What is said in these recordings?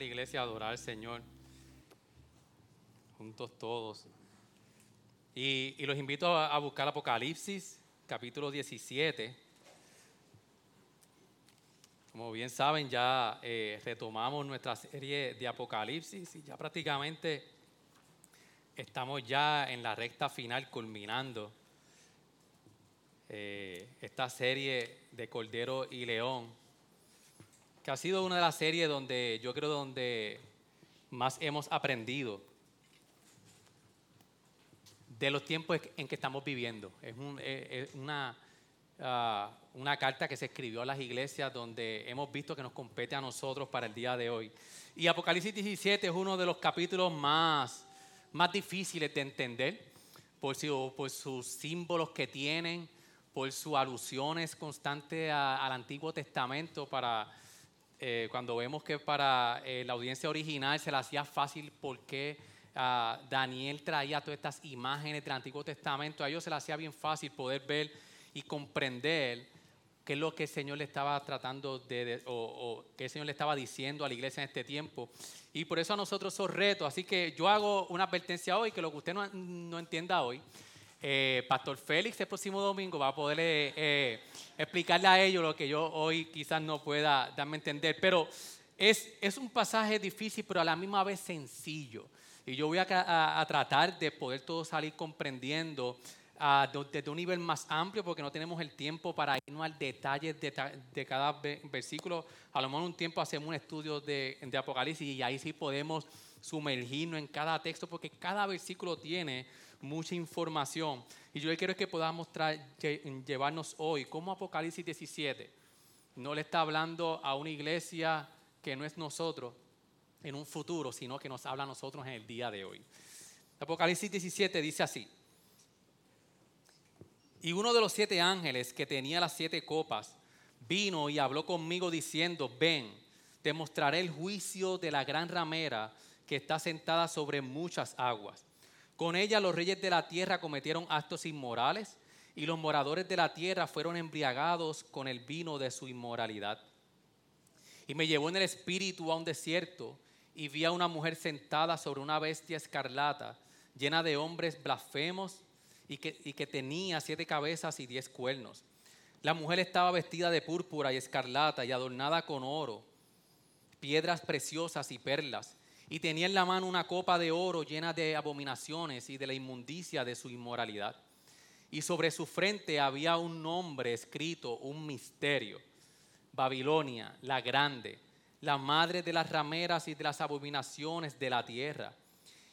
La iglesia adorar al Señor, juntos todos. Y, los invito a, a buscar Apocalipsis, capítulo 17. Como bien saben, ya eh, retomamos nuestra serie de Apocalipsis y ya prácticamente estamos ya en la recta final culminando eh, esta serie de Cordero y León, que ha sido una de las series donde yo creo donde más hemos aprendido de los tiempos en que estamos viviendo. Es, un- eh, es una, ah, una carta que se escribió a las iglesias donde hemos visto que nos compete a nosotros para el día de hoy. Y Apocalipsis 17 es uno de los capítulos más, más difíciles de entender por, su- por sus símbolos que tienen, por sus alusiones constantes al Antiguo Testamento para... eh, cuando vemos que para eh, la audiencia original se le hacía fácil porque ah, Daniel traía todas estas imágenes del Antiguo Testamento, a ellos se le hacía bien fácil poder ver y comprender qué es lo que el Señor le estaba tratando de, de- o, o qué el Señor le estaba diciendo a la iglesia en este tiempo. Y por eso a nosotros son retos. Así que yo hago una advertencia hoy, que lo que usted no, no entienda hoy, eh, Pastor Félix el próximo domingo va a poder eh, eh, explicarle a ellos lo que yo hoy quizás no pueda darme a entender. Pero es, es un pasaje difícil, pero a la misma vez sencillo. Y yo voy a, a- a tratar de poder todo salir comprendiendo de- desde un nivel más amplio, porque no tenemos el tiempo para irnos al detalle de, de cada ve- versículo. A lo mejor un tiempo hacemos un estudio de, de Apocalipsis y ahí sí podemos sumergirnos en cada texto, porque cada versículo tiene mucha información. Y yo quiero que podamos llevarnos hoy, como Apocalipsis 17 no le está hablando a una iglesia que no es nosotros en un futuro, sino que nos habla a nosotros en el día de hoy. Apocalipsis 17 dice así. Y uno de los siete ángeles que tenía las siete copas vino y habló conmigo diciendo, ven, te mostraré el juicio de la gran ramera que está sentada sobre muchas aguas. Con ella los reyes de la tierra cometieron actos inmorales y los moradores de la tierra fueron embriagados con el vino de su inmoralidad. Y me llevó en el espíritu a un desierto y vi a una mujer sentada sobre una bestia escarlata, llena de hombres blasfemos y que, y que tenía siete cabezas y diez cuernos. La mujer estaba vestida de púrpura y escarlata y adornada con oro, piedras preciosas y perlas, y tenía en la mano una copa de oro llena de abominaciones y de la inmundicia de su inmoralidad. Y sobre su frente había un nombre escrito, un misterio. Babilonia, la grande, la madre de las rameras y de las abominaciones de la tierra.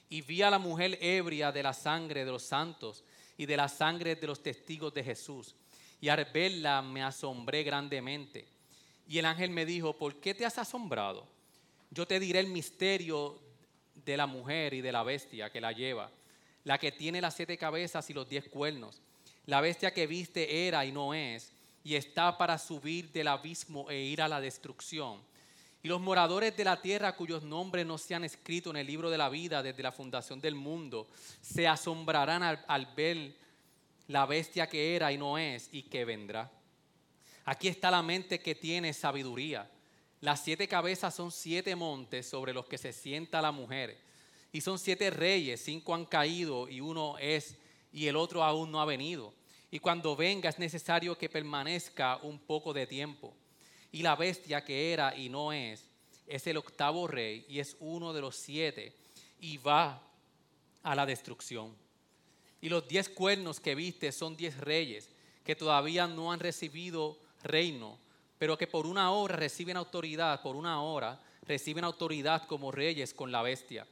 Y vi a la mujer ebria de la sangre de los santos y de la sangre de los testigos de Jesús. Y al verla me asombré grandemente. Y el ángel me dijo, ¿por qué te has asombrado? Yo te diré el misterio de la mujer y de la bestia que la lleva, la que tiene las siete cabezas y los diez cuernos. La bestia que viste era y no es, y está para subir del abismo e ir a la destrucción. Y los moradores de la tierra cuyos nombres no se han escrito en el libro de la vida desde la fundación del mundo, se asombrarán al, ver la bestia que era y no es y que vendrá. Aquí está la mente que tiene sabiduría. Las siete cabezas son siete montes sobre los que se sienta la mujer. Y son siete reyes, cinco han caído y uno es y el otro aún no ha venido. Y cuando venga es necesario que permanezca un poco de tiempo. Y la bestia que era y no es, es el octavo rey y es uno de los siete y va a la destrucción. Y los diez cuernos que viste son diez reyes que todavía no han recibido reino, pero que por una hora reciben autoridad, por una hora reciben autoridad como reyes con la bestia.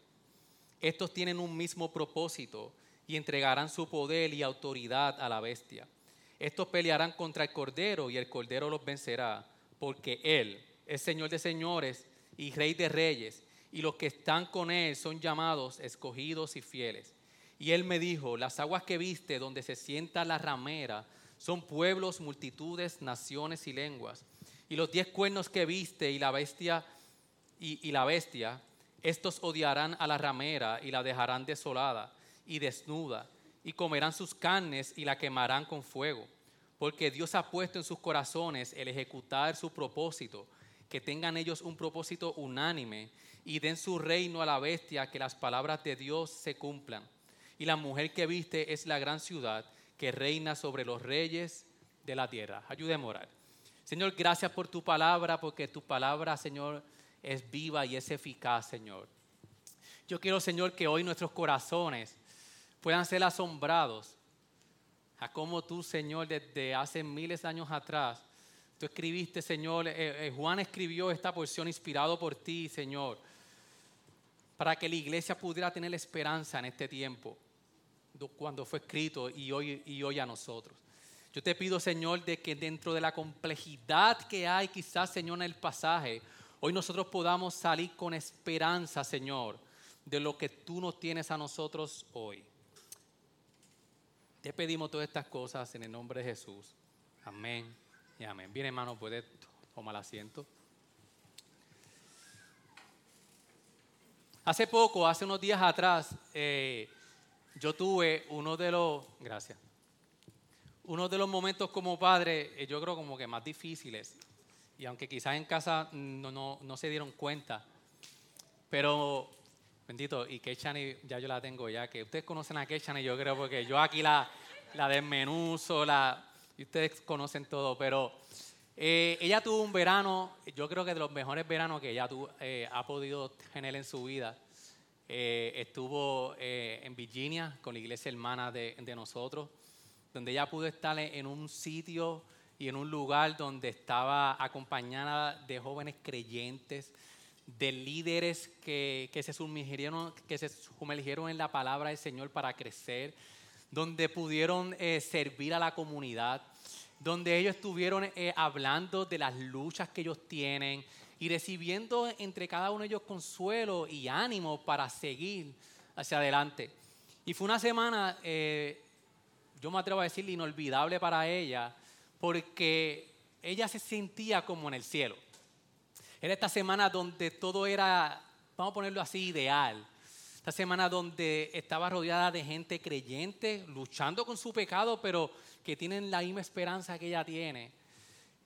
Estos tienen un mismo propósito y entregarán su poder y autoridad a la bestia. Estos pelearán contra el Cordero y el Cordero los vencerá, porque Él es Señor de señores y Rey de reyes, y los que están con él son llamados, escogidos y fieles. Y él me dijo, las aguas que viste donde se sienta la ramera son pueblos, multitudes, naciones y lenguas. Y los diez cuernos que viste y la bestia y, la bestia, estos odiarán a la ramera y la dejarán desolada y desnuda, y comerán sus carnes y la quemarán con fuego. Porque Dios ha puesto en sus corazones el ejecutar su propósito, que tengan ellos un propósito unánime y den su reino a la bestia, que las palabras de Dios se cumplan. Y la mujer que viste es la gran ciudad que reina sobre los reyes de la tierra. Ayúdeme a orar. Señor, gracias por tu palabra, porque tu palabra, Señor, es viva y es eficaz, Señor. Yo quiero, Señor, que hoy nuestros corazones puedan ser asombrados a cómo tú, Señor, desde hace miles de años atrás, tú escribiste, Señor, eh, eh, Juan escribió esta porción inspirado por ti, Señor, para que la iglesia pudiera tener esperanza en este tiempo, cuando fue escrito y hoy, y hoy a nosotros. Yo te pido, Señor, de que dentro de la complejidad que hay quizás, Señor, en el pasaje, hoy nosotros podamos salir con esperanza, Señor, de lo que tú nos tienes a nosotros hoy. Te pedimos todas estas cosas en el nombre de Jesús. Amén y amén. Bien, hermano, puede tomar asiento. Hace poco, hace unos días atrás, eh, yo tuve uno de los, gracias, uno de los momentos como padre, eh, yo creo como que más difíciles, y aunque quizás en casa no, no, no se dieron cuenta, pero Bendito, y Kechani ya yo la tengo ya, que ustedes conocen a Kechani, yo creo, porque yo aquí la, la desmenuzo, la, y ustedes conocen todo, pero eh, ella tuvo un verano, yo creo que de los mejores veranos que ella eh, ha podido tener en su vida. Eh, estuvo en Virginia con la iglesia hermana de, de nosotros, donde ella pudo estar en un sitio y en un lugar donde estaba acompañada de jóvenes creyentes, de líderes que, se sumergieron, que se sumergieron en la palabra del Señor para crecer, donde pudieron eh, servir a la comunidad, donde ellos estuvieron eh, hablando de las luchas que ellos tienen y recibiendo entre cada uno de ellos consuelo y ánimo para seguir hacia adelante. Y fue una semana, eh, yo me atrevo a decir, inolvidable para ella, porque ella se sentía como en el cielo. Era esta semana donde todo era, vamos a ponerlo así, ideal. Esta semana donde estaba rodeada de gente creyente, luchando con su pecado, pero que tienen la misma esperanza que ella tiene.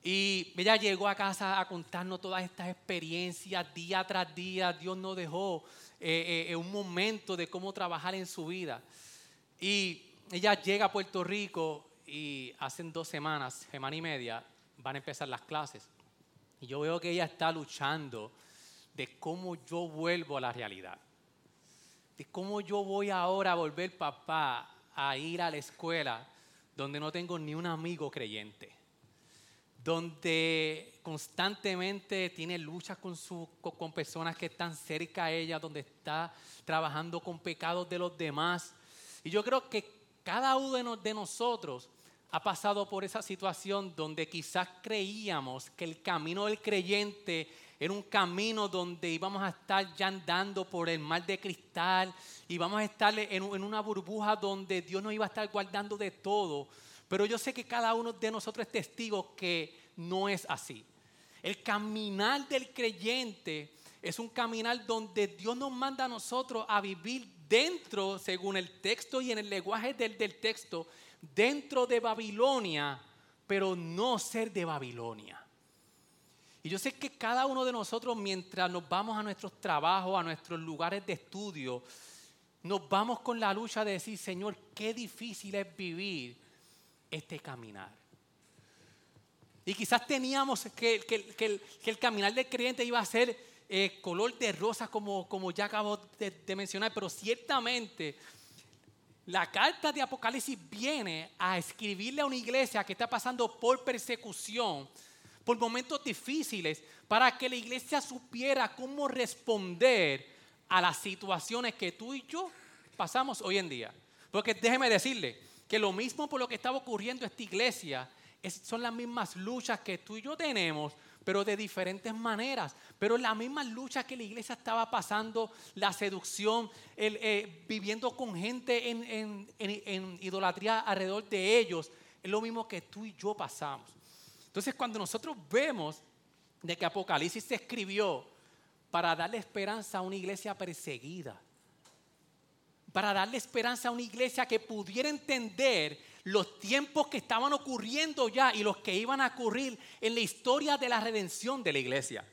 Y ella llegó a casa a contarnos todas estas experiencias día tras día. Dios nos dejó eh, eh, un momento de cómo trabajar en su vida. Y ella llega a Puerto Rico y hace dos semanas, semana y media, van a empezar las clases. Y yo veo que ella está luchando de cómo yo vuelvo a la realidad. De cómo yo voy ahora a volver, papá, a ir a la escuela donde no tengo ni un amigo creyente. Donde constantemente tiene luchas con, con personas que están cerca a ella, donde está trabajando con pecados de los demás. Y yo creo que cada uno de nosotros ha pasado por esa situación donde quizás creíamos que el camino del creyente era un camino donde íbamos a estar ya andando por el mar de cristal, íbamos a estar en, una burbuja donde Dios nos iba a estar guardando de todo. Pero yo sé que cada uno de nosotros es testigo que no es así. El caminar del creyente es un caminar donde Dios nos manda a nosotros a vivir dentro, según el texto y en el lenguaje del, del texto, dentro de Babilonia, pero no ser de Babilonia. Y yo sé que cada uno de nosotros, mientras nos vamos a nuestros trabajos, a nuestros lugares de estudio, nos vamos con la lucha de decir, Señor, qué difícil es vivir este caminar. Y quizás teníamos que, el, caminar del creyente iba a ser eh, color de rosa, como, como ya acabo de mencionar, pero ciertamente la carta de Apocalipsis viene a escribirle a una iglesia que está pasando por persecución, por momentos difíciles, para que la iglesia supiera cómo responder a las situaciones que tú y yo pasamos hoy en día. Porque déjeme decirle que lo mismo por lo que estaba ocurriendo esta iglesia son las mismas luchas que tú y yo tenemos, pero de diferentes maneras. Pero la misma lucha que la iglesia estaba pasando, la seducción, eh, viviendo con gente en, idolatría alrededor de ellos, es lo mismo que tú y yo pasamos. Entonces cuando nosotros vemos de que Apocalipsis se escribió para darle esperanza a una iglesia perseguida, para darle esperanza a una iglesia que pudiera entender los tiempos que estaban ocurriendo ya y los que iban a ocurrir en la historia de la redención de la iglesia.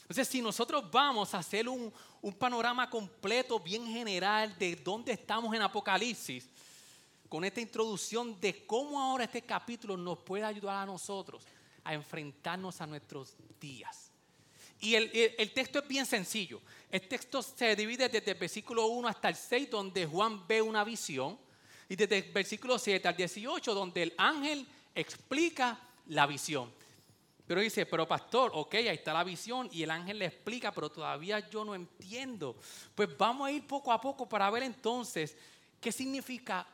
Entonces, si nosotros vamos a hacer un, panorama completo, bien general, de dónde estamos en Apocalipsis, con esta introducción de cómo ahora este capítulo nos puede ayudar a nosotros a enfrentarnos a nuestros días. Y el, el, texto es bien sencillo. El texto se divide desde el versículo 1 hasta el 6, donde Juan ve una visión, y desde el versículo 7 al 18, donde el ángel explica la visión. Pero dice, pero pastor, ok, ahí está la visión y el ángel le explica, pero todavía yo no entiendo. Pues vamos a ir poco a poco para ver entonces qué significa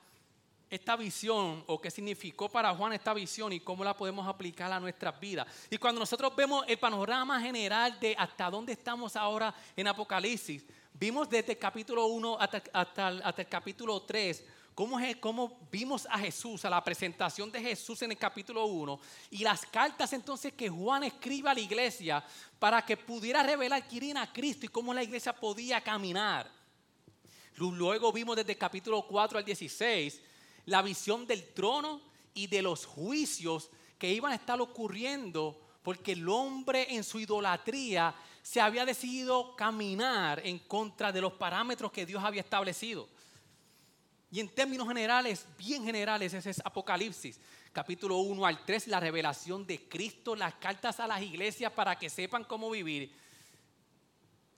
esta visión o qué significó para Juan esta visión y cómo la podemos aplicar a nuestras vidas. Y cuando nosotros vemos el panorama general de hasta dónde estamos ahora en Apocalipsis, vimos desde el capítulo 1 hasta, hasta, el capítulo 3 cómo, cómo vimos a Jesús, a la presentación de Jesús en el capítulo 1 y las cartas entonces que Juan escribe a la iglesia para que pudiera revelar quién era Cristo y cómo la iglesia podía caminar. Luego vimos desde el capítulo 4 al 16 la visión del trono y de los juicios que iban a estar ocurriendo porque el hombre en su idolatría se había decidido caminar en contra de los parámetros que Dios había establecido. Y en términos generales, bien generales, ese es Apocalipsis, capítulo 1 al 3, la revelación de Cristo, las cartas a las iglesias para que sepan cómo vivir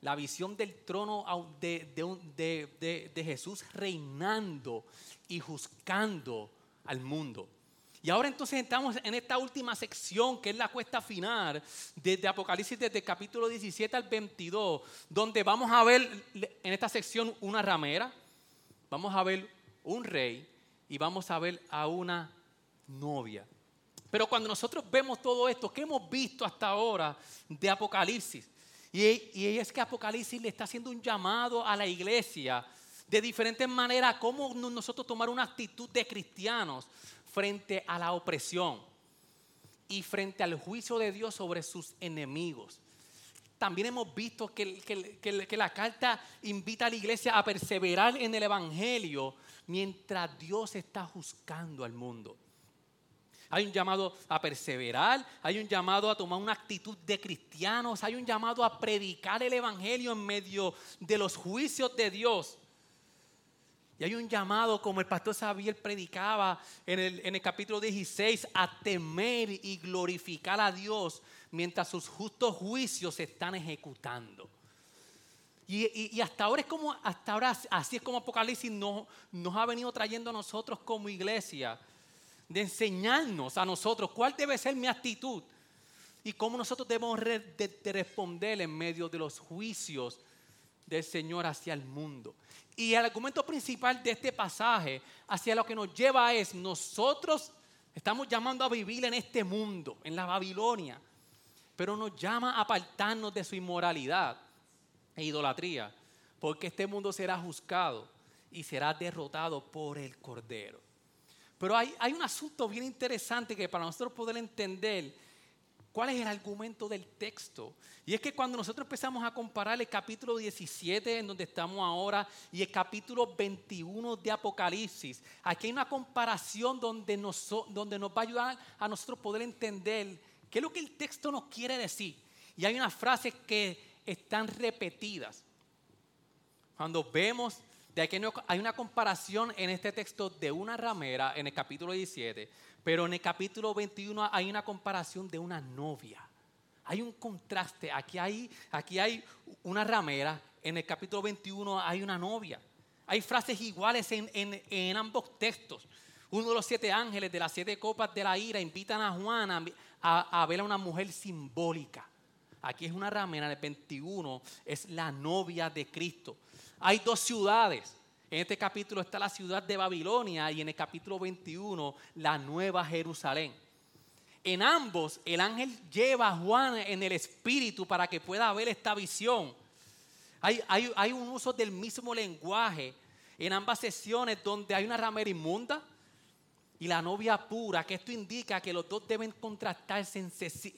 la visión del trono de, Jesús reinando y juzgando al mundo. Y ahora entonces estamos en esta última sección, que es la cuesta final, desde Apocalipsis, desde capítulo 17 al 22, donde vamos a ver en esta sección una ramera, vamos a ver un rey y vamos a ver a una novia. Pero cuando nosotros vemos todo esto, ¿qué hemos visto hasta ahora de Apocalipsis? Y, es que Apocalipsis le está haciendo un llamado a la iglesia de diferentes maneras, cómo nosotros tomar una actitud de cristianos frente a la opresión y frente al juicio de Dios sobre sus enemigos. También hemos visto que, que, la carta invita a la iglesia a perseverar en el Evangelio mientras Dios está juzgando al mundo. Hay un llamado a perseverar, hay un llamado a tomar una actitud de cristianos, hay un llamado a predicar el Evangelio en medio de los juicios de Dios. Y hay un llamado, como el pastor Xavier predicaba en el, en el capítulo 16, a temer y glorificar a Dios mientras sus justos juicios se están ejecutando. Y, hasta ahora es como, hasta ahora así es como Apocalipsis nos, ha venido trayendo a nosotros como iglesia de enseñarnos a nosotros cuál debe ser mi actitud y cómo nosotros debemos responder en medio de los juicios del Señor hacia el mundo. Y el argumento principal de este pasaje hacia lo que nos lleva es nosotros estamos llamando a vivir en este mundo, en la Babilonia, pero nos llama a apartarnos de su inmoralidad e idolatría, porque este mundo será juzgado y será derrotado por el Cordero. Pero hay, un asunto bien interesante que para nosotros poder entender cuál es el argumento del texto. Y es que cuando nosotros empezamos a comparar el capítulo 17 en donde estamos ahora y el capítulo 21 de Apocalipsis, aquí hay una comparación donde nos, donde nos va a ayudar a nosotros poder entender qué es lo que el texto nos quiere decir. Y hay unas frases que están repetidas. Cuando vemos de que hay una comparación en este texto de una ramera en el capítulo 17, pero en el capítulo 21 hay una comparación de una novia. Hay un contraste. Aquí hay, aquí hay una ramera, en el capítulo 21 hay una novia. Hay frases iguales en, ambos textos. Uno de los siete ángeles de las siete copas de la ira invitan a Juan a, a ver a una mujer simbólica. Aquí es una ramera, en el 21 es la novia de Cristo. Hay dos ciudades. En este capítulo está la ciudad de Babilonia y en el capítulo 21 la nueva Jerusalén. En ambos, el ángel lleva a Juan en el espíritu para que pueda ver esta visión. Hay, hay, hay un uso del mismo lenguaje en ambas sesiones donde hay una ramera inmunda y la novia pura, que esto indica que los dos deben contrastarse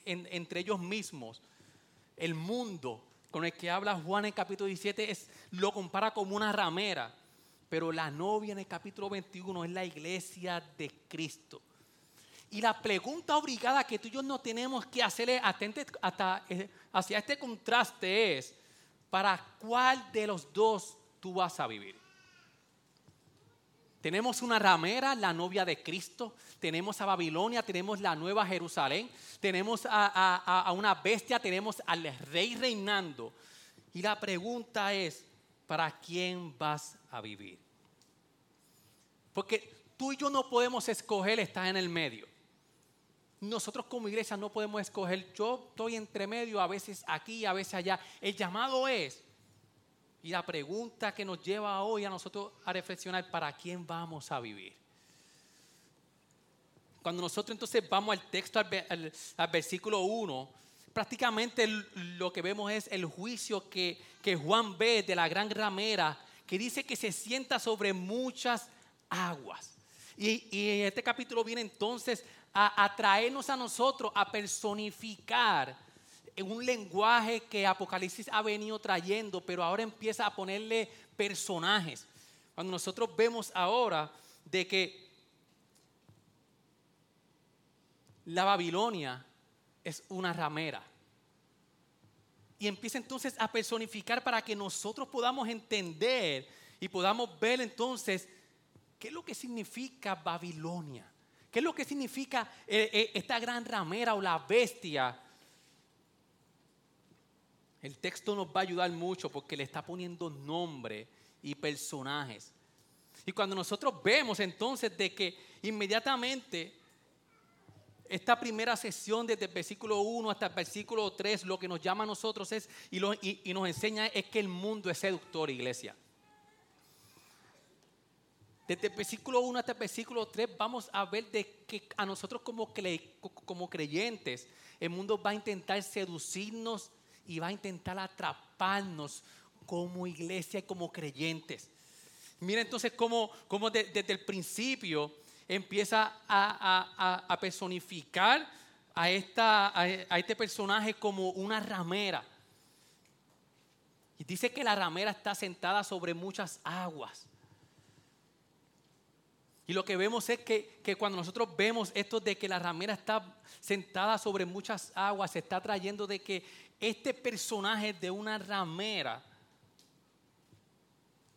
entre ellos mismos. El mundo con el que habla Juan en el capítulo 17 es, lo compara como una ramera, pero la novia en el capítulo 21 es la iglesia de Cristo. Y la pregunta obligada que tú y yo no tenemos que hacerle hasta, eh, hacia este contraste es, ¿para cuál de los dos tú vas a vivir? Tenemos una ramera, la novia de Cristo. Tenemos a Babilonia, tenemos la nueva Jerusalén. Tenemos a, una bestia, tenemos al rey reinando. Y la pregunta es, ¿para quién vas a vivir? Porque tú y yo no podemos escoger estar en el medio. Nosotros como iglesia no podemos escoger, yo estoy entre medio, a veces aquí, a veces allá. El llamado es y la pregunta que nos lleva hoy a nosotros a reflexionar, ¿para quién vamos a vivir? Cuando nosotros entonces vamos al texto, al, versículo 1, prácticamente lo que vemos es el juicio que, que Juan ve de la gran ramera, que dice que se sienta sobre muchas aguas. Y, y este capítulo viene entonces a, a traernos a nosotros, a personificar un lenguaje que Apocalipsis ha venido trayendo, pero ahora empieza a ponerle personajes. Cuando nosotros vemos ahora de que la Babilonia es una ramera. Y empieza entonces a personificar para que nosotros podamos entender y podamos ver entonces qué es lo que significa Babilonia. ¿Qué es lo que significa eh, eh, esta gran ramera o la bestia el texto nos va a ayudar mucho porque le está poniendo nombre y personajes. Y cuando nosotros vemos entonces de que inmediatamente esta primera sesión desde el versículo 1 hasta el versículo 3 lo que nos llama a nosotros es y, nos enseña es que el mundo es seductor, iglesia. Desde el versículo 1 hasta el versículo 3 vamos a ver de que a nosotros como creyentes el mundo va a intentar seducirnos y va a intentar atraparnos como iglesia y como creyentes. Mira entonces cómo, desde el principio empieza a, personificar a, esta, a, este personaje como una ramera. Y dice que la ramera está sentada sobre muchas aguas. Y lo que vemos es que, que, cuando nosotros vemos esto de que la ramera está sentada sobre muchas aguas, se está trayendo de que este personaje de una ramera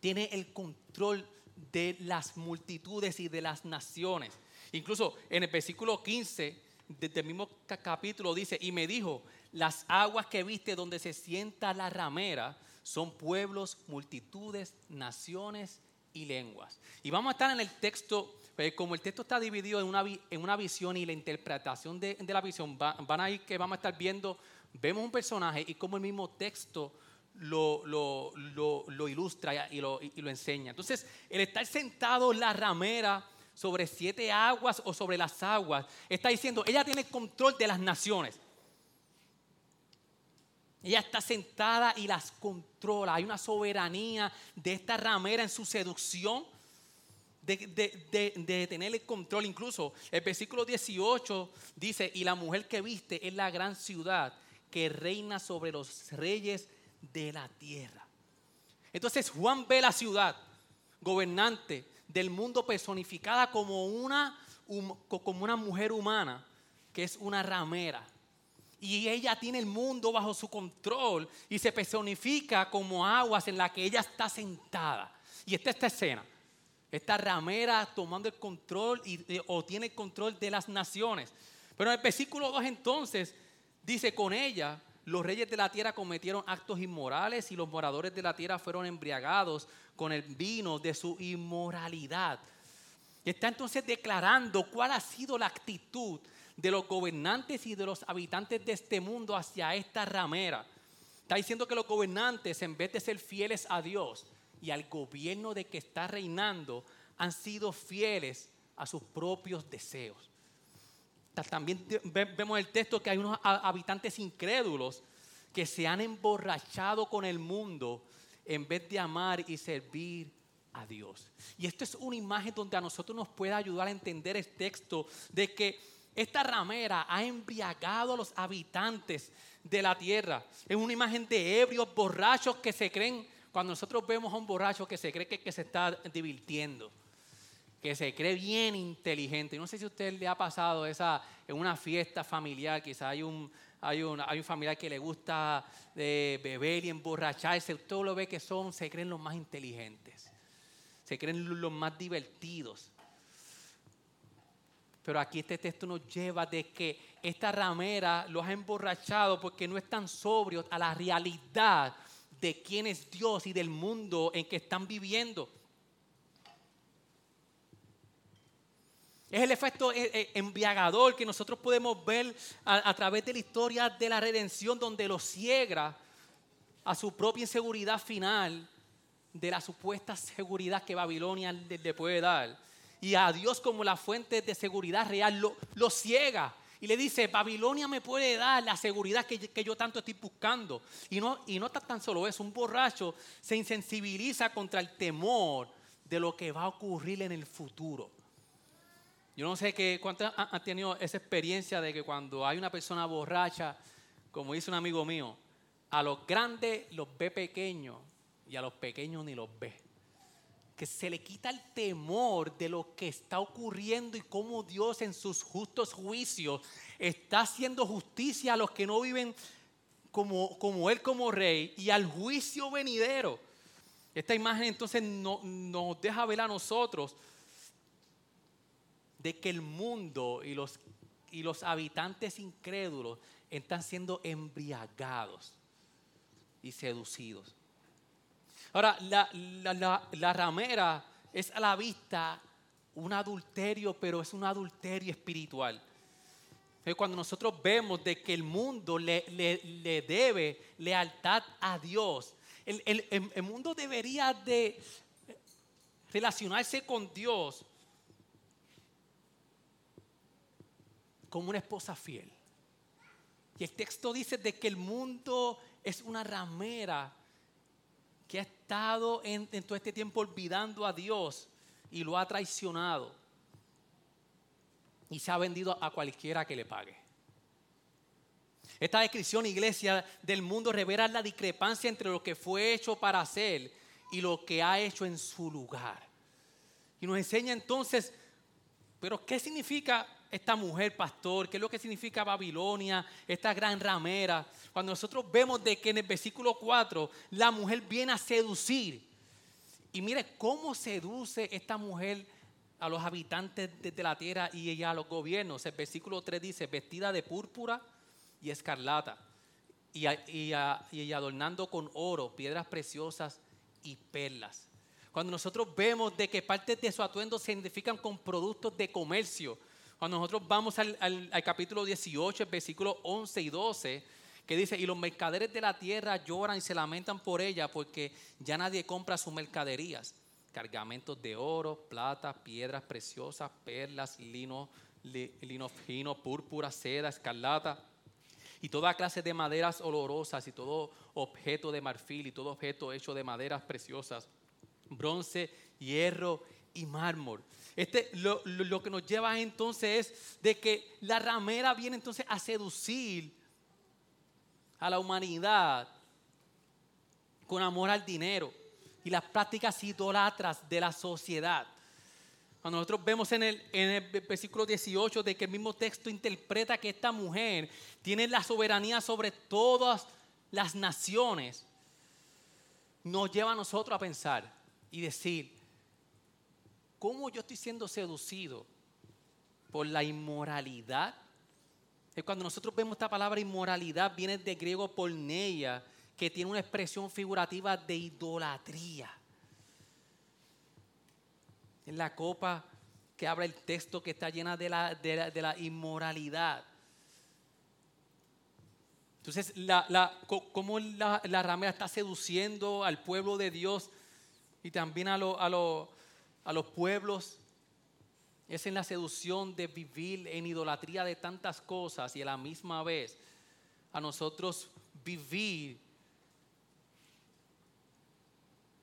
tiene el control de las multitudes y de las naciones. Incluso en el versículo 15 del mismo capítulo dice, y me dijo, las aguas que viste donde se sienta la ramera son pueblos, multitudes, naciones y lenguas. Y vamos a estar en el texto, pues, como el texto está dividido en una, en una visión y la interpretación de, la visión, van a ir que vamos a estar viendo vemos un personaje y como el mismo texto lo, ilustra y lo, y lo enseña. Entonces, el estar sentado en la ramera sobre siete aguas o sobre las aguas, está diciendo, ella tiene control de las naciones. Ella está sentada y las controla. Hay una soberanía de esta ramera en su seducción, de, de, de, tener el control. Incluso el versículo 18 dice, y la mujer que viste es la gran ciudad que reina sobre los reyes de la tierra. Entonces Juan ve la ciudad gobernante del mundo personificada como una, como una mujer humana, que es una ramera. Y ella tiene el mundo bajo su control y se personifica como aguas en la que ella está sentada. Y esta esta escena. Esta ramera tomando el control y, o tiene el control de las naciones. Pero en el versículo 2 entonces Dice, con ella los reyes de la tierra cometieron actos inmorales y los moradores de la tierra fueron embriagados con el vino de su inmoralidad. Está entonces declarando cuál ha sido la actitud de los gobernantes y de los habitantes de este mundo hacia esta ramera. Está diciendo que los gobernantes, en vez de ser fieles a Dios y al gobierno de que está reinando, han sido fieles a sus propios deseos. También vemos el texto que hay unos habitantes incrédulos que se han emborrachado con el mundo en vez de amar y servir a Dios. Y esto es una imagen donde a nosotros nos puede ayudar a entender el texto de que esta ramera ha embriagado a los habitantes de la tierra. Es una imagen de ebrios, borrachos que se creen, cuando nosotros vemos a un borracho que se cree que, que se está divirtiendo que se cree bien inteligente. No sé si usted le ha pasado esa en una fiesta familiar, quizá hay un, hay un, hay un familiar que le gusta de beber y emborracharse, usted lo ve que son, se creen los más inteligentes, se creen los más divertidos. Pero aquí este texto nos lleva de que esta ramera los ha emborrachado porque no están sobrios a la realidad de quién es Dios y del mundo en que están viviendo. Es el efecto eh, eh, embriagador que nosotros podemos ver a, través de la historia de la redención, donde lo ciega a su propia inseguridad final de la supuesta seguridad que Babilonia le, puede dar. Y a Dios como la fuente de seguridad real lo, lo ciega. Y le dice, Babilonia me puede dar la seguridad que, que, yo tanto estoy buscando. Y no, y no tan solo eso, un borracho se insensibiliza contra el temor de lo que va a ocurrir en el futuro. Yo no sé que, cuántos han tenido esa experiencia de que cuando hay una persona borracha, como dice un amigo mío, a los grandes los ve pequeños y a los pequeños ni los ve. Que se le quita el temor de lo que está ocurriendo y cómo Dios en sus justos juicios está haciendo justicia a los que no viven como, como Él como rey y al juicio venidero. Esta imagen entonces nos deja ver a nosotros de que el mundo y los, y los habitantes incrédulos están siendo embriagados y seducidos. Ahora, la, ramera es a la vista un adulterio, pero es un adulterio espiritual. Cuando nosotros vemos de que el mundo le, debe lealtad a Dios, el, el, mundo debería de relacionarse con Dios como una esposa fiel. Y el texto dice de que el mundo es una ramera que ha estado en, todo este tiempo olvidando a Dios y lo ha traicionado. Y se ha vendido a cualquiera que le pague. Esta descripción, iglesia, del mundo revela la discrepancia entre lo que fue hecho para hacer y lo que ha hecho en su lugar. Y nos enseña entonces, pero ¿qué significa esta mujer pastor, qué es lo que significa Babilonia, esta gran ramera. Cuando nosotros vemos de que en el versículo 4 la mujer viene a seducir. Y mire cómo seduce esta mujer a los habitantes de la tierra y a los gobiernos. El versículo 3 dice, vestida de púrpura y escarlata, y, y adornando con oro, piedras preciosas y perlas. Cuando nosotros vemos de que partes de su atuendo se identifican con productos de comercio, cuando nosotros vamos al, capítulo 18, versículos 11 y 12, que dice, y los mercaderes de la tierra lloran y se lamentan por ella porque ya nadie compra sus mercaderías. Cargamentos de oro, plata, piedras preciosas, perlas, lino, lino fino, púrpura, seda, escarlata y toda clase de maderas olorosas y todo objeto de marfil y todo objeto hecho de maderas preciosas, bronce, hierro y mármol. Este, lo, que nos lleva entonces es de que la ramera viene entonces a seducir a la humanidad con amor al dinero y las prácticas idolatras de la sociedad. Cuando nosotros vemos en el, en el versículo 18 de que el mismo texto interpreta que esta mujer tiene la soberanía sobre todas las naciones, nos lleva a nosotros a pensar y decir, ¿Cómo yo estoy siendo seducido? Por la inmoralidad. Cuando nosotros vemos esta palabra inmoralidad, viene de griego porneia, que tiene una expresión figurativa de idolatría. En la copa que habla el texto que está llena de la, de la, inmoralidad. Entonces, la, cómo la, ramera está seduciendo al pueblo de Dios y también a, lo, a, a los pueblos es en la seducción de vivir en idolatría de tantas cosas y a la misma vez a nosotros vivir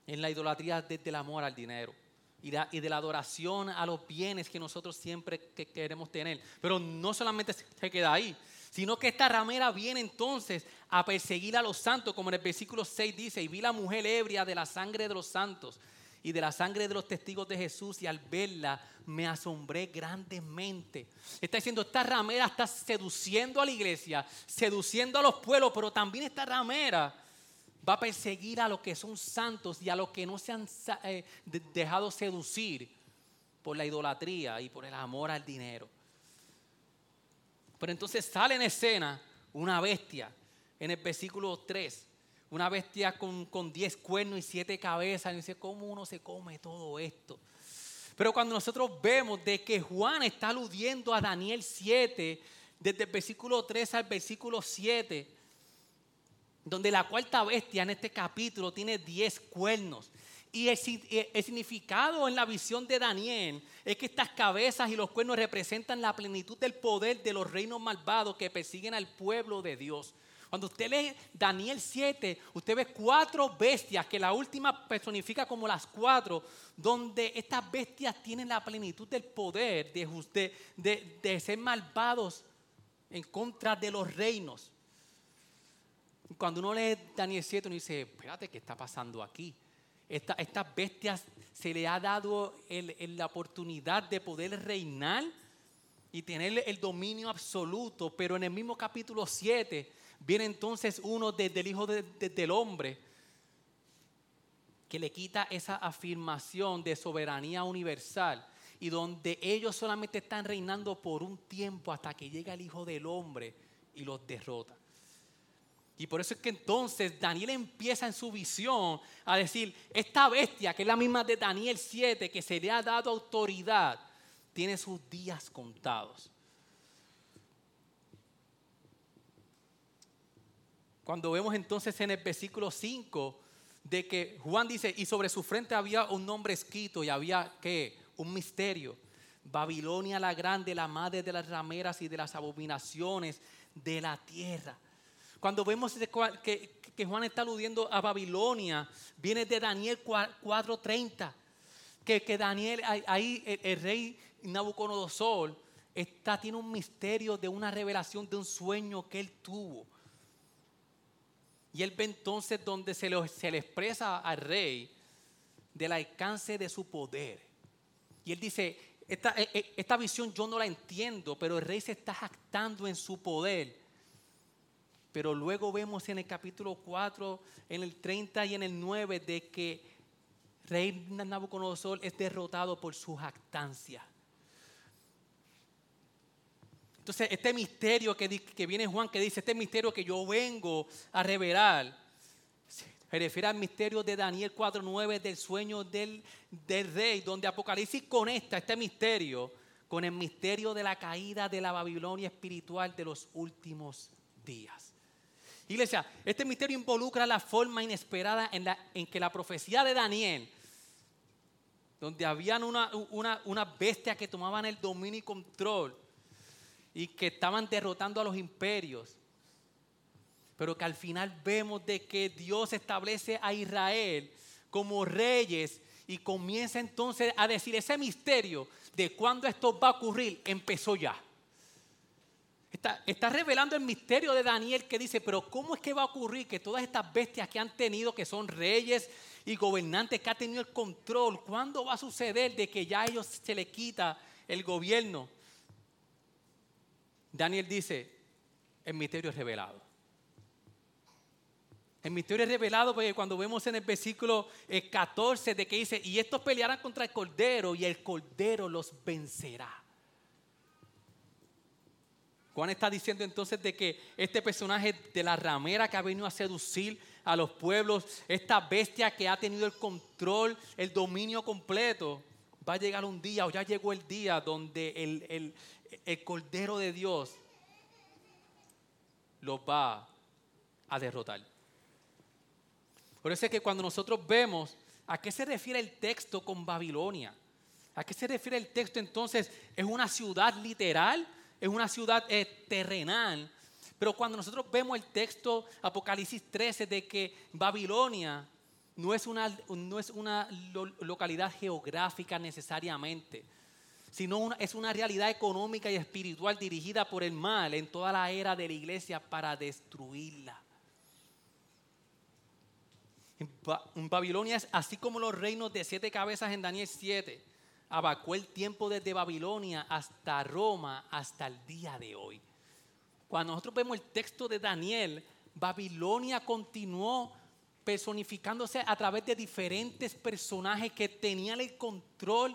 en la idolatría desde el amor al dinero y de, la adoración a los bienes que nosotros siempre queremos tener. Pero no solamente se queda ahí, sino que esta ramera viene entonces a perseguir a los santos, como en el versículo 6 dice, y vi la mujer ebria de la sangre de los santos y de la sangre de los testigos de Jesús y al verla me asombré grandemente. Está diciendo, esta ramera está seduciendo a la iglesia, seduciendo a los pueblos, pero también esta ramera va a perseguir a los que son santos y a los que no se han eh, dejado seducir por la idolatría y por el amor al dinero. Pero entonces sale en escena una bestia en el versículo 3 una bestia con, con diez cuernos y siete cabezas. Y dice, ¿cómo uno se come todo esto? Pero cuando nosotros vemos de que Juan está aludiendo a Daniel 7, desde el versículo 3 al versículo 7, donde la cuarta bestia en este capítulo tiene diez cuernos. Y el, el, significado en la visión de Daniel es que estas cabezas y los cuernos representan la plenitud del poder de los reinos malvados que persiguen al pueblo de Dios. Cuando usted lee Daniel 7, usted ve cuatro bestias, que la última personifica como las cuatro, donde estas bestias tienen la plenitud del poder de, de, de ser malvados en contra de los reinos. Cuando uno lee Daniel 7, uno dice, espérate, ¿qué está pasando aquí? estas bestias se le ha dado la oportunidad de poder reinar y tener el dominio absoluto, pero en el mismo capítulo 7 Viene entonces uno desde el Hijo del Hombre que le quita esa afirmación de soberanía universal y donde ellos solamente están reinando por un tiempo hasta que llega el Hijo del Hombre y los derrota. Y por eso es que entonces Daniel empieza en su visión a decir, esta bestia, que es la misma de Daniel 7, que se le ha dado autoridad, tiene sus días contados. Cuando vemos entonces en el versículo 5 de que Juan dice, y sobre su frente había un nombre escrito y había que un misterio. Babilonia la grande, la madre de las rameras y de las abominaciones de la tierra. Cuando vemos que, que Juan está aludiendo a Babilonia, viene de Daniel 4:30, que, que Daniel, ahí el, el rey Nabucodonosor, está, tiene un misterio de una revelación de un sueño que él tuvo y él ve entonces donde se le, expresa al rey del alcance de su poder. Y él dice, esta, e, e, esta, visión yo no la entiendo, pero el rey se está jactando en su poder. Pero luego vemos en el capítulo 4, en el 30 y en el 9, de que rey Nabucodonosor es derrotado por su jactancia. Entonces, este misterio que, viene Juan, que dice, este misterio que yo vengo a revelar, se refiere al misterio de Daniel 4.9 del sueño del, del rey, donde Apocalipsis conecta este misterio con el misterio de la caída de la Babilonia espiritual de los últimos días. Iglesia, este misterio involucra la forma inesperada en, la, en que la profecía de Daniel, donde habían una, una, una bestia que tomaban el dominio y control, y que estaban derrotando a los imperios. Pero que al final vemos de que Dios establece a Israel como reyes y comienza entonces a decir ese misterio de cuándo esto va a ocurrir, empezó ya. Está, revelando el misterio de Daniel que dice, pero ¿cómo es que va a ocurrir que todas estas bestias que han tenido, que son reyes y gobernantes, que han tenido el control, ¿cuándo va a suceder de que ya a ellos se les quita el gobierno? Daniel dice, el misterio es revelado. El misterio es revelado porque cuando vemos en el versículo 14 eh, de que dice, y estos pelearán contra el Cordero y el Cordero los vencerá. Juan está diciendo entonces de que este personaje de la ramera que ha venido a seducir a los pueblos, esta bestia que ha tenido el control, el dominio completo, va a llegar un día o ya llegó el día donde el, el Cordero de Dios lo va a derrotar. Por eso es que cuando nosotros vemos a qué se refiere el texto con Babilonia, ¿A qué se refiere el texto entonces? ¿Es una ciudad literal? ¿Es una ciudad eh, terrenal? Pero cuando nosotros vemos el texto Apocalipsis 13 de que Babilonia no es una, no es una localidad geográfica necesariamente, sino es una realidad económica y espiritual dirigida por el mal en toda la era de la iglesia para destruirla. Babilonia es así como los reinos de siete cabezas en Daniel 7. Abacó el tiempo desde Babilonia hasta Roma, hasta el día de hoy. Cuando nosotros vemos el texto de Daniel, Babilonia continuó personificándose a través de diferentes personajes que tenían el control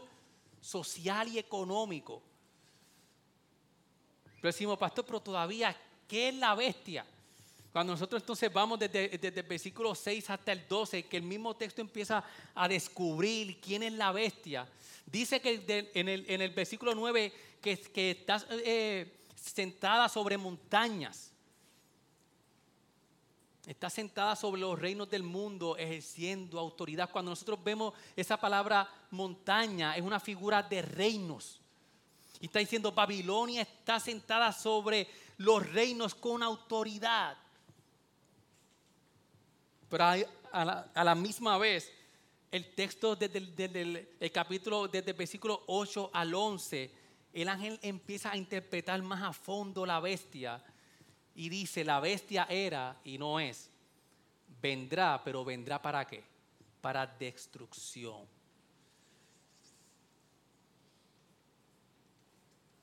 social y económico. Pero decimos, pastor, pero todavía, ¿qué es la bestia? Cuando nosotros entonces vamos desde, el versículo 6 hasta el 12, que el mismo texto empieza a descubrir quién es la bestia, dice que en, el, versículo 9 que, que está eh, sentada sobre montañas. Está sentada sobre los reinos del mundo ejerciendo autoridad. Cuando nosotros vemos esa palabra montaña, es una figura de reinos. Y está diciendo, Babilonia está sentada sobre los reinos con autoridad. Pero a la, misma vez, el texto desde, el, capítulo, desde el versículo 8 al 11, el ángel empieza a interpretar más a fondo la bestia y dice, la bestia era y no es. Vendrá, pero vendrá para qué? Para destrucción.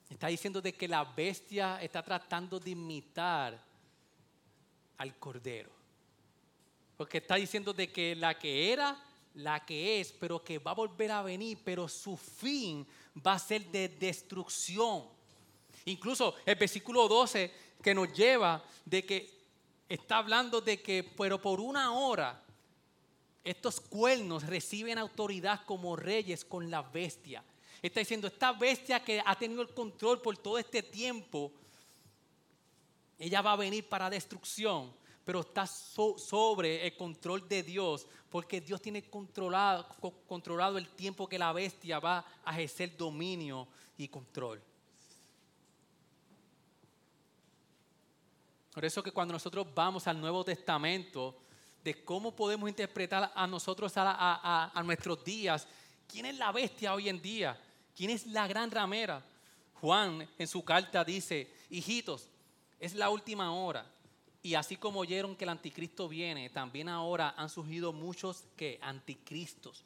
Está diciendo de que la bestia está tratando de imitar al cordero. Porque está diciendo de que la que era, la que es, pero que va a volver a venir, pero su fin va a ser de destrucción. Incluso el versículo 12 que nos lleva de que está hablando de que, pero por una hora, estos cuernos reciben autoridad como reyes con la bestia. Está diciendo, esta bestia que ha tenido el control por todo este tiempo, ella va a venir para destrucción, pero está sobre el control de Dios, porque Dios tiene controlado, controlado el tiempo que la bestia va a ejercer dominio y control. Por eso que cuando nosotros vamos al Nuevo Testamento, de cómo podemos interpretar a nosotros a, nuestros días, ¿quién es la bestia hoy en día? ¿Quién es la gran ramera? Juan en su carta dice, hijitos, es la última hora. Y así como oyeron que el anticristo viene, también ahora han surgido muchos que anticristos.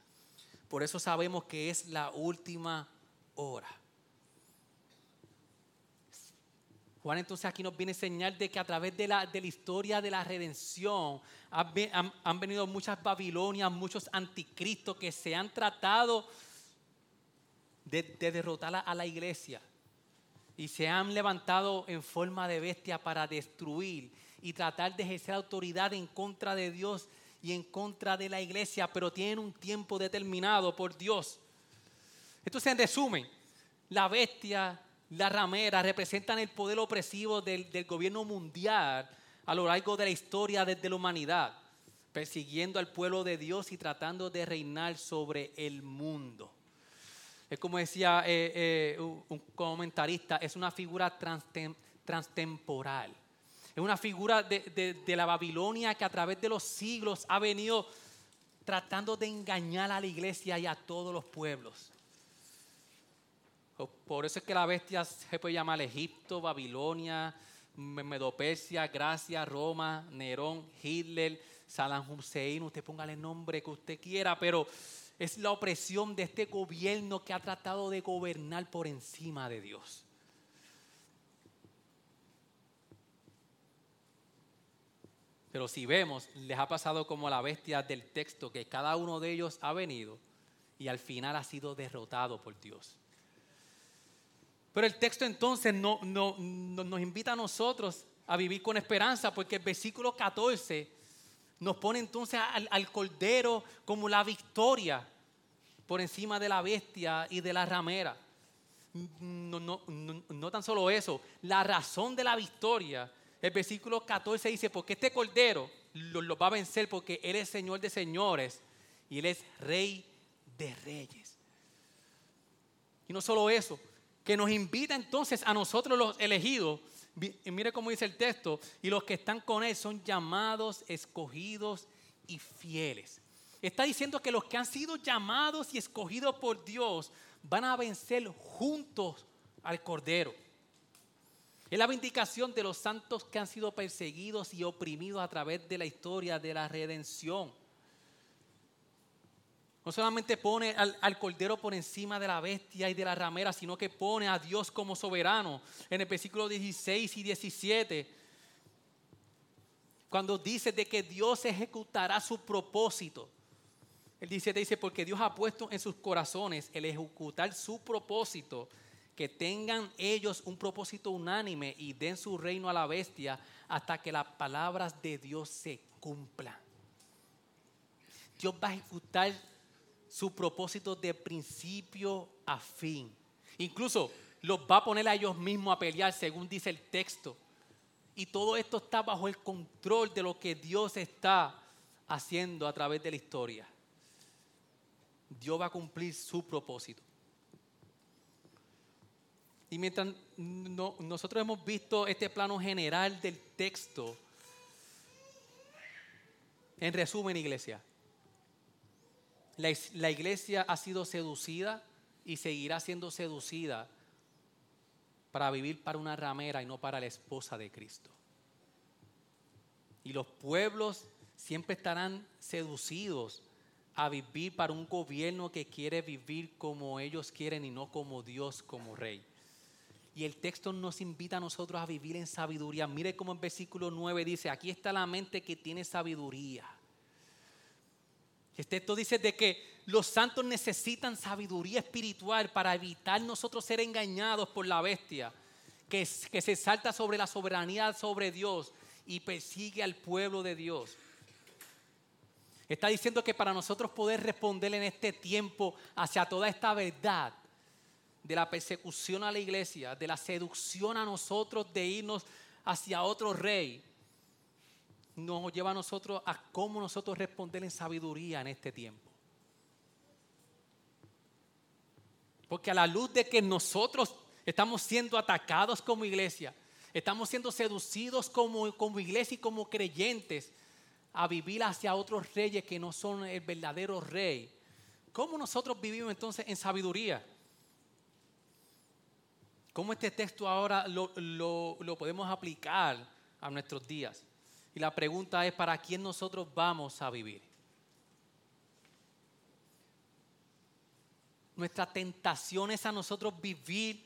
Por eso sabemos que es la última hora. Juan entonces aquí nos viene a enseñar de que a través de la, de historia de la redención han, venido muchas Babilonias, muchos anticristos que se han tratado de, de derrotar a la iglesia y se han levantado en forma de bestia para destruir y tratar de ejercer autoridad en contra de Dios y en contra de la iglesia, pero tienen un tiempo determinado por Dios. Entonces, en resumen, la bestia la ramera representan el poder opresivo del, gobierno mundial a lo largo de la historia desde la humanidad, persiguiendo al pueblo de Dios y tratando de reinar sobre el mundo. Es como decía eh, eh, un comentarista, es una figura transtemporal. Es una figura de, de la Babilonia que a través de los siglos ha venido tratando de engañar a la iglesia y a todos los pueblos. Por eso es que la bestia se puede llamar Egipto, Babilonia, Medopersia, Gracia, Roma, Nerón, Hitler, Saddam Hussein, usted póngale el nombre que usted quiera, pero es la opresión de este gobierno que ha tratado de gobernar por encima de Dios. Pero si vemos, les ha pasado como a la bestia del texto, que cada uno de ellos ha venido y al final ha sido derrotado por Dios. Pero el texto entonces no, nos invita a nosotros a vivir con esperanza, porque el versículo 14 nos pone entonces al, cordero como la victoria por encima de la bestia y de la ramera. No, tan solo eso, la razón de la victoria. El versículo 14 dice, porque este cordero lo, lo va a vencer porque Él es Señor de señores y Él es Rey de reyes. Y no solo eso, que nos invita entonces a nosotros los elegidos. Y mire cómo dice el texto, y los que están con él son llamados, escogidos y fieles. Está diciendo que los que han sido llamados y escogidos por Dios van a vencer juntos al Cordero. Es la vindicación de los santos que han sido perseguidos y oprimidos a través de la historia de la redención. No solamente pone al, cordero por encima de la bestia y de la ramera, sino que pone a Dios como soberano. En el versículo 16 y 17, cuando dice de que Dios ejecutará su propósito. El 17 dice, porque Dios ha puesto en sus corazones el ejecutar su propósito, que tengan ellos un propósito unánime y den su reino a la bestia hasta que las palabras de Dios se cumplan. Dios va a ejecutar su propósito de principio a fin. Incluso los va a poner a ellos mismos a pelear, según dice el texto. Y todo esto está bajo el control de lo que Dios está haciendo a través de la historia. Dios va a cumplir su propósito. Y mientras nosotros hemos visto este plano general del texto, en resumen, iglesia, la, iglesia ha sido seducida y seguirá siendo seducida para vivir para una ramera y no para la esposa de Cristo. Y los pueblos siempre estarán seducidos a vivir para un gobierno que quiere vivir como ellos quieren y no como Dios como rey. Y el texto nos invita a nosotros a vivir en sabiduría. Mire cómo en versículo 9 dice, aquí está la mente que tiene sabiduría. Este texto dice de que los santos necesitan sabiduría espiritual para evitar nosotros ser engañados por la bestia que, que se salta sobre la soberanía sobre Dios y persigue al pueblo de Dios. Está diciendo que para nosotros poder responder en este tiempo hacia toda esta verdad de la persecución a la iglesia, de la seducción a nosotros de irnos hacia otro rey, nos lleva a nosotros a cómo nosotros responder en sabiduría en este tiempo. Porque a la luz de que nosotros estamos siendo atacados como iglesia, estamos siendo seducidos como, como iglesia y como creyentes a vivir hacia otros reyes que no son el verdadero rey. ¿Cómo nosotros vivimos entonces en sabiduría? ¿Cómo este texto ahora lo, lo podemos aplicar a nuestros días? Y la pregunta es, ¿para quién nosotros vamos a vivir? Nuestra tentación es a nosotros vivir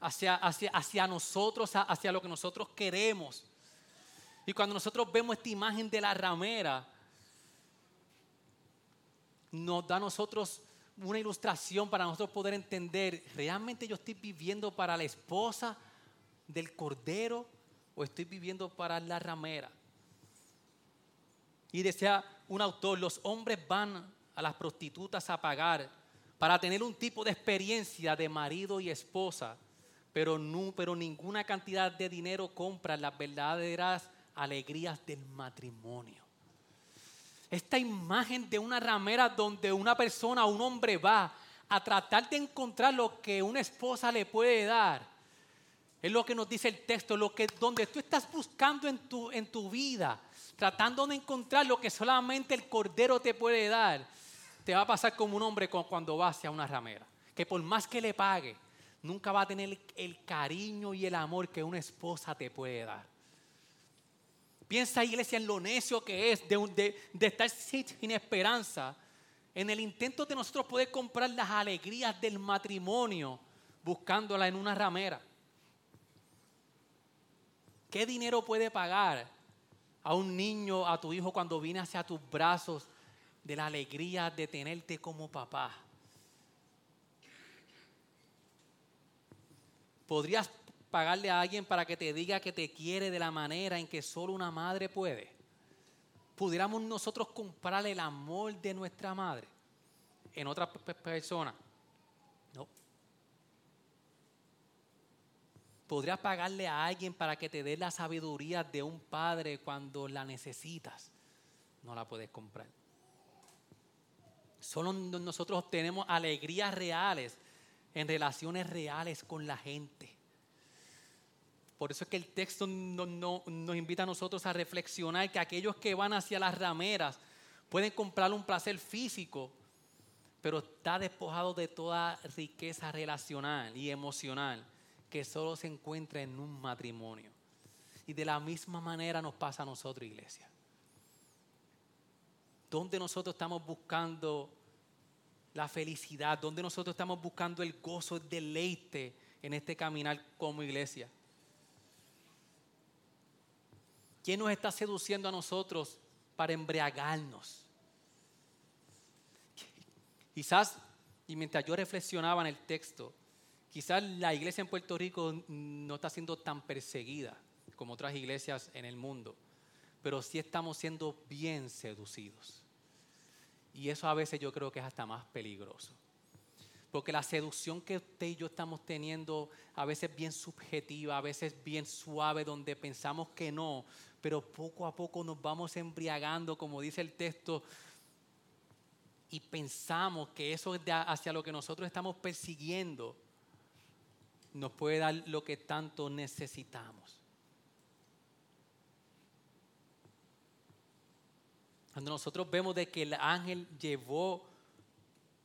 hacia, hacia, hacia nosotros, hacia lo que nosotros queremos. Y cuando nosotros vemos esta imagen de la ramera, nos da a nosotros una ilustración para nosotros poder entender, ¿realmente yo estoy viviendo para la esposa del cordero o estoy viviendo para la ramera? Y decía un autor, los hombres van a las prostitutas a pagar para tener un tipo de experiencia de marido y esposa, pero, no, pero ninguna cantidad de dinero compra las verdaderas alegrías del matrimonio. Esta imagen de una ramera donde una persona, un hombre va a tratar de encontrar lo que una esposa le puede dar. Es lo que nos dice el texto, lo que donde tú estás buscando en tu, en tu vida tratando de encontrar lo que solamente el cordero te puede dar, te va a pasar como un hombre cuando va hacia una ramera. Que por más que le pague, nunca va a tener el cariño y el amor que una esposa te puede dar. Piensa, iglesia, en lo necio que es de, de estar sin esperanza, en el intento de nosotros poder comprar las alegrías del matrimonio buscándola en una ramera. ¿Qué dinero puede pagar a un niño, a tu hijo, cuando viene hacia tus brazos de la alegría de tenerte como papá. ¿Podrías pagarle a alguien para que te diga que te quiere de la manera en que solo una madre puede? ¿Pudiéramos nosotros comprarle el amor de nuestra madre en otra persona? ¿Podrías pagarle a alguien para que te dé la sabiduría de un padre cuando la necesitas? No la puedes comprar. Solo nosotros tenemos alegrías reales en relaciones reales con la gente. Por eso es que el texto nos invita a nosotros a reflexionar que aquellos que van hacia las rameras pueden comprar un placer físico, pero está despojado de toda riqueza relacional y emocional que solo se encuentra en un matrimonio. Y de la misma manera nos pasa a nosotros, iglesia. ¿Dónde nosotros estamos buscando la felicidad? ¿Dónde nosotros estamos buscando el gozo, el deleite en este caminar como iglesia? ¿Quién nos está seduciendo a nosotros para embriagarnos? Quizás, y mientras yo reflexionaba en el texto, quizás la iglesia en Puerto Rico no está siendo tan perseguida como otras iglesias en el mundo, pero sí estamos siendo bien seducidos. Y eso a veces yo creo que es hasta más peligroso. Porque la seducción que usted y yo estamos teniendo a veces bien subjetiva, a veces bien suave, donde pensamos que no, pero poco a poco nos vamos embriagando, como dice el texto, y pensamos que eso es hacia lo que nosotros estamos persiguiendo, nos puede dar lo que tanto necesitamos. Cuando nosotros vemos de que el ángel llevó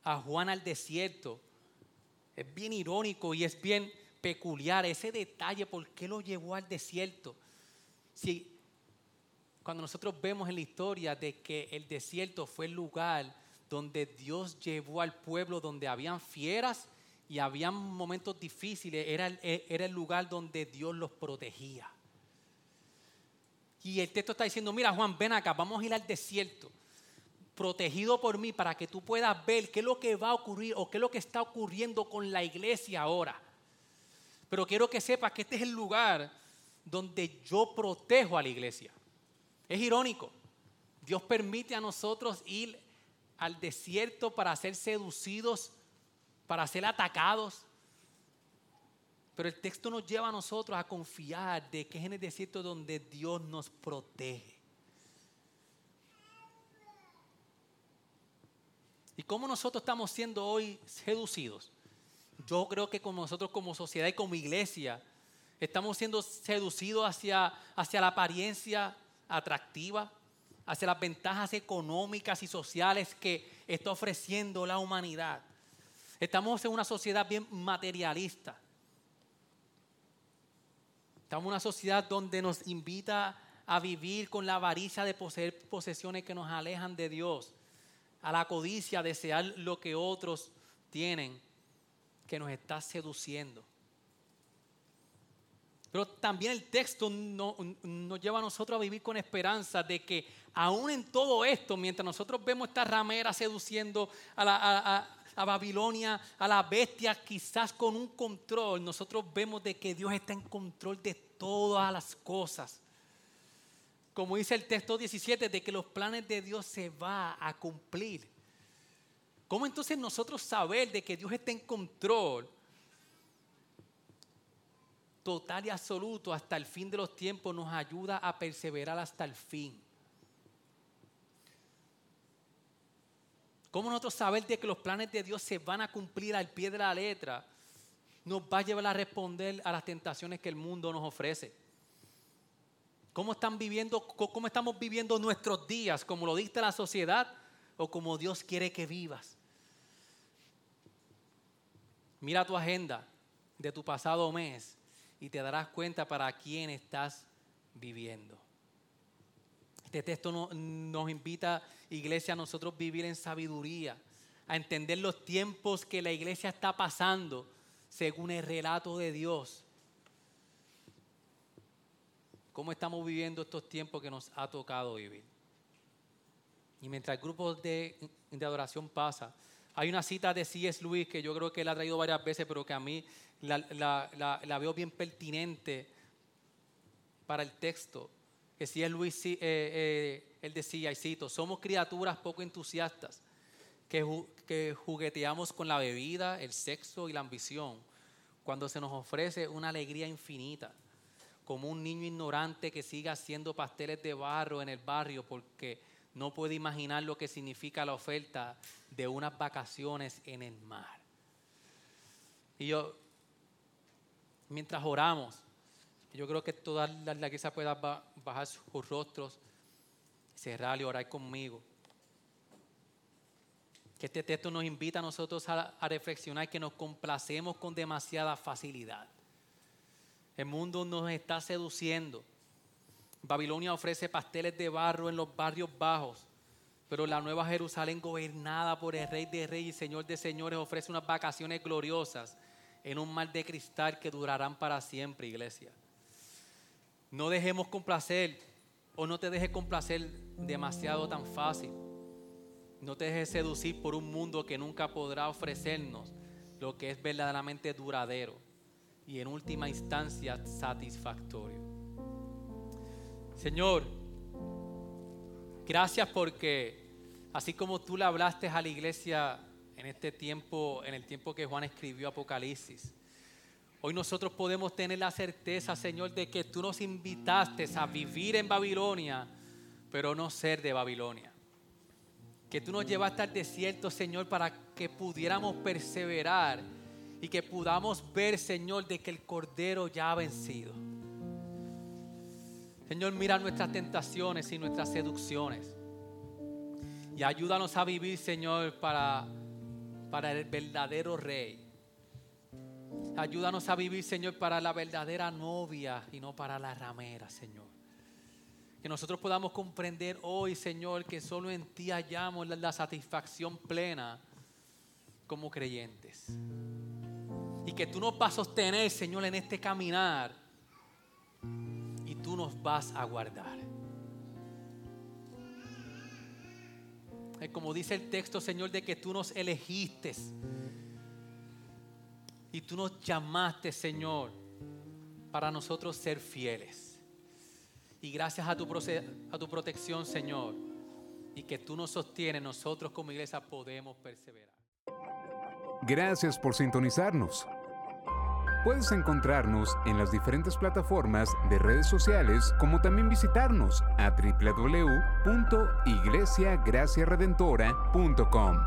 a Juan al desierto, es bien irónico y es bien peculiar ese detalle, ¿por qué lo llevó al desierto? Si cuando nosotros vemos en la historia de que el desierto fue el lugar donde Dios llevó al pueblo, donde habían fieras y habían momentos difíciles, era, era el lugar donde Dios los protegía. Y el texto está diciendo, mira Juan, ven acá, vamos a ir al desierto, protegido por mí, para que tú puedas ver qué es lo que va a ocurrir o qué es lo que está ocurriendo con la iglesia ahora. Pero quiero que sepas que este es el lugar donde yo protejo a la iglesia. Es irónico. Dios permite a nosotros ir al desierto para ser seducidos, para ser atacados, pero el texto nos lleva a nosotros a confiar de que es en el desierto donde Dios nos protege. ¿Y cómo nosotros estamos siendo hoy seducidos? Yo creo que como nosotros como sociedad y como iglesia estamos siendo seducidos hacia, hacia la apariencia atractiva, hacia las ventajas económicas y sociales que está ofreciendo la humanidad. Estamos en una sociedad bien materialista. Estamos en una sociedad donde nos invita a vivir con la avaricia de poseer posesiones que nos alejan de Dios, a la codicia, a desear lo que otros tienen, que nos está seduciendo. Pero también el texto nos lleva a nosotros a vivir con esperanza de que aún en todo esto, mientras nosotros vemos esta ramera seduciendo a, la, Babilonia, a la bestia, quizás con un control, nosotros vemos de que Dios está en control de todas las cosas. Como dice el texto 17, de que los planes de Dios se van a cumplir. ¿Cómo entonces nosotros saber de que Dios está en control total y absoluto hasta el fin de los tiempos nos ayuda a perseverar hasta el fin? ¿Cómo nosotros saber de que los planes de Dios se van a cumplir al pie de la letra? Nos va a llevar a responder a las tentaciones que el mundo nos ofrece. ¿Cómo cómo estamos viviendo nuestros días? ¿Como lo dicta la sociedad o como Dios quiere que vivas? Mira tu agenda de tu pasado mes y te darás cuenta para quién estás viviendo. Este texto nos invita, iglesia, a nosotros vivir en sabiduría, a entender los tiempos que la iglesia está pasando según el relato de Dios. ¿Cómo estamos viviendo estos tiempos que nos ha tocado vivir? Y mientras el grupo de, adoración pasa, hay una cita de C.S. Lewis que yo creo que él ha traído varias veces, pero que a mí la veo bien pertinente para el texto que si es Luis, eh, eh, él decía, y cito, somos criaturas poco entusiastas que, que jugueteamos con la bebida, el sexo y la ambición, cuando se nos ofrece una alegría infinita, como un niño ignorante que sigue haciendo pasteles de barro en el barrio porque no puede imaginar lo que significa la oferta de unas vacaciones en el mar. Y yo, mientras oramos, yo creo que toda la, la iglesia pueda ba- bajar sus rostros, cerrar y orar conmigo. Que este texto nos invita a nosotros a, a reflexionar que nos complacemos con demasiada facilidad. El mundo nos está seduciendo. Babilonia ofrece pasteles de barro en los barrios bajos, pero la nueva Jerusalén, gobernada por el Rey de Reyes y Señor de Señores, ofrece unas vacaciones gloriosas en un mar de cristal que durarán para siempre, iglesia. No dejemos complacer o no te dejes complacer demasiado tan fácil. No te dejes seducir por un mundo que nunca podrá ofrecernos lo que es verdaderamente duradero y en última instancia satisfactorio. Señor, gracias porque así como tú le hablaste a la iglesia en este tiempo, en el tiempo que Juan escribió Apocalipsis, hoy nosotros podemos tener la certeza, Señor, de que tú nos invitaste a vivir en Babilonia, pero no ser de Babilonia. Que tú nos llevaste al desierto, Señor, para que pudiéramos perseverar y que podamos ver, Señor, de que el Cordero ya ha vencido. Señor, mira nuestras tentaciones y nuestras seducciones. Y ayúdanos a vivir, Señor, para, para el verdadero Rey. Ayúdanos a vivir, Señor, para la verdadera novia y no para la ramera, Señor. Que nosotros podamos comprender hoy, Señor, que solo en ti hallamos la, satisfacción plena como creyentes. Y que tú nos vas a sostener, Señor, en este caminar. Y tú nos vas a guardar. Como dice el texto, Señor, de que tú nos elegiste. Y tú nos llamaste, Señor, para nosotros ser fieles. Y gracias a tu, a tu protección, Señor, y que tú nos sostienes, nosotros como iglesia podemos perseverar. Gracias por sintonizarnos. Puedes encontrarnos en las diferentes plataformas de redes sociales, como también visitarnos a www.iglesiagraciaredentora.com.